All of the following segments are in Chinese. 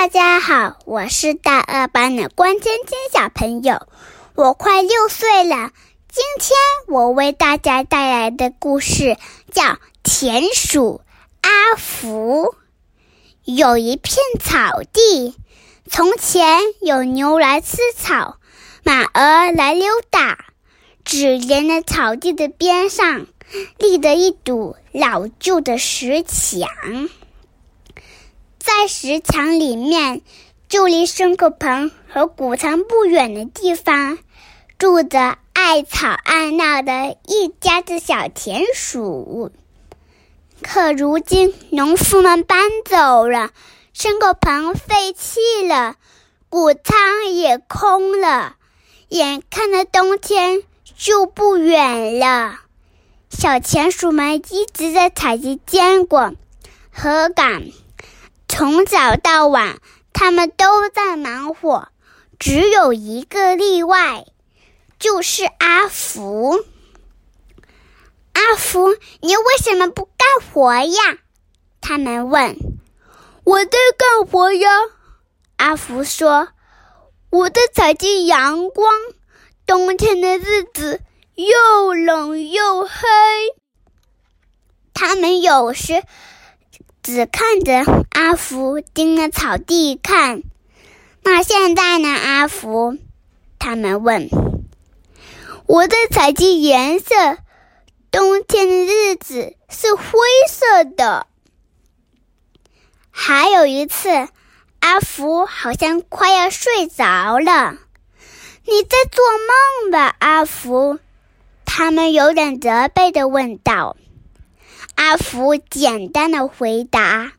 大家好，我是大二班的关芊芊小朋友，我快六岁了。今天我为大家带来的故事叫《田鼠阿福》。有一片草地，从前有牛来吃草，马儿来溜达。只见那草地的边上立着一堵老旧的石墙。在石墙里面，就离牲口棚和谷仓不远的地方，住着爱吵爱闹的一家子小田鼠。可如今，农夫们搬走了，牲口棚废弃了，谷仓也空了，眼看着冬天就不远了。小田鼠们一直在采集坚果和杆。从早到晚，他们都在忙活，只有一个例外，就是阿福。阿福，你为什么不干活呀？他们问。我在干活呀，阿福说。我在采集阳光，冬天的日子又冷又黑。他们有时。只看着阿福盯着草地看，那现在呢？阿福，他们问。我在采集颜色，冬天的日子是灰色的。还有一次，阿福好像快要睡着了。你在做梦吧，阿福？他们有点责备的问道。阿福简单的回答：“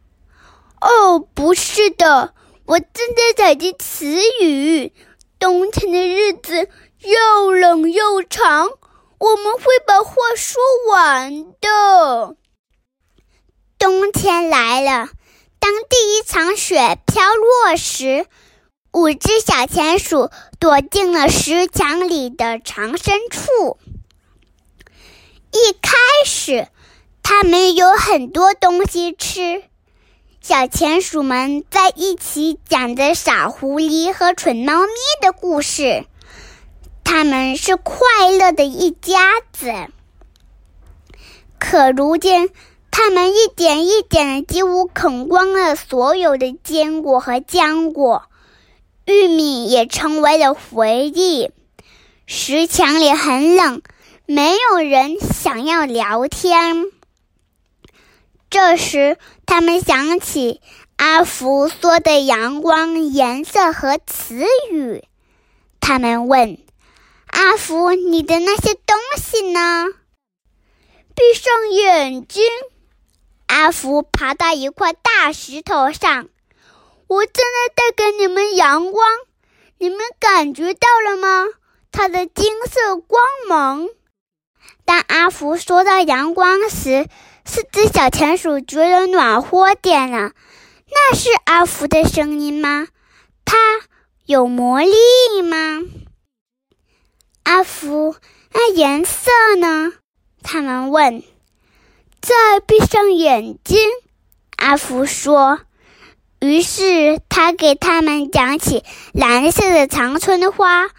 哦，不是的，我正在采集词语。冬天的日子又冷又长，我们会把话说完的。冬天来了，当第一场雪飘落时，五只小田鼠躲进了石墙里的藏身处。一开始。”他们有很多东西吃，小田鼠们在一起讲着傻狐狸和蠢猫咪的故事。他们是快乐的一家子。可如今，他们一点一点的几乎啃光了所有的坚果和浆果，玉米也成为了回忆。石墙里很冷，没有人想要聊天。这时，他们想起阿福说的阳光、颜色和词语。他们问：“阿福，你的那些东西呢？”闭上眼睛。阿福爬到一块大石头上。我正在带给你们阳光，你们感觉到了吗？它的金色光芒。当阿福说到阳光时，四只小田鼠觉得暖和点了，那是阿福的声音吗？他有魔力吗？阿福，那颜色呢？他们问。再闭上眼睛，阿福说。于是他给他们讲起蓝色的长春花，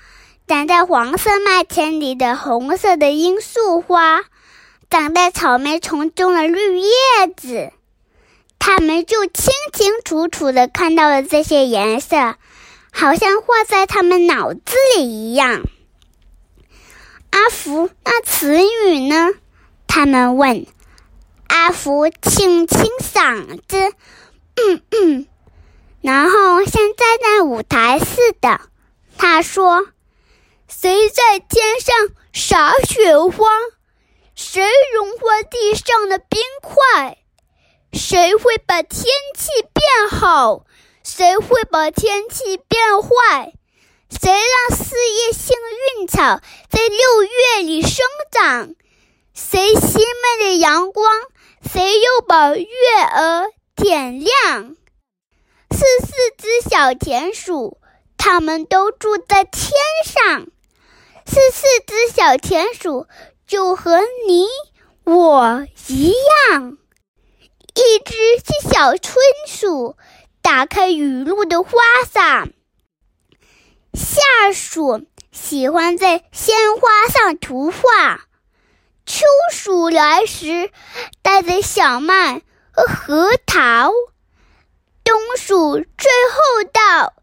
长在黄色麦田里的红色的罂粟花。长在草莓丛中的绿叶子，他们就清清楚楚的看到了这些颜色，好像画在他们脑子里一样。阿福，那词语呢？他们问。阿福清清嗓子，嗯嗯，然后像站在舞台似的，他说：“谁在天上撒雪花？”谁融化地上的冰块？谁会把天气变好？谁会把天气变坏？谁让四叶幸运草在六月里生长？谁熄灭了阳光？谁又把月儿点亮？是四只小田鼠，它们都住在天上。是四只小田鼠。就和你我一样，一只是小春鼠，打开雨露的花洒。夏鼠喜欢在鲜花上涂画。秋鼠来时，带着小麦和核桃。冬鼠最后到，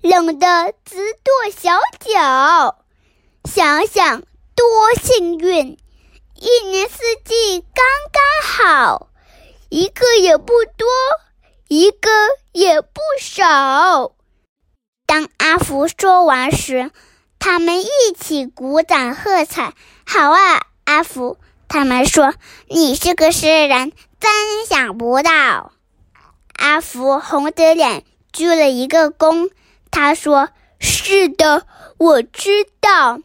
冷得直跺小脚。想想多幸运，一年四季刚刚好，一个也不多，一个也不少。当阿福说完时，他们一起鼓掌喝彩。好啊，阿福！他们说你是个诗人，真想不到。阿福红着脸鞠了一个躬。他说：“是的，我知道。”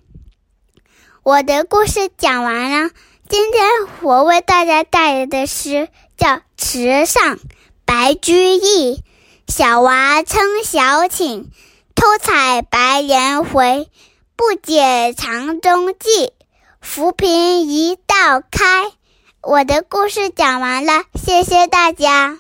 我的故事讲完了。今天我为大家带来的诗叫《池上》，白居易。小娃撑小艇，偷采白莲回。不解藏踪迹，浮萍一道开。我的故事讲完了，谢谢大家。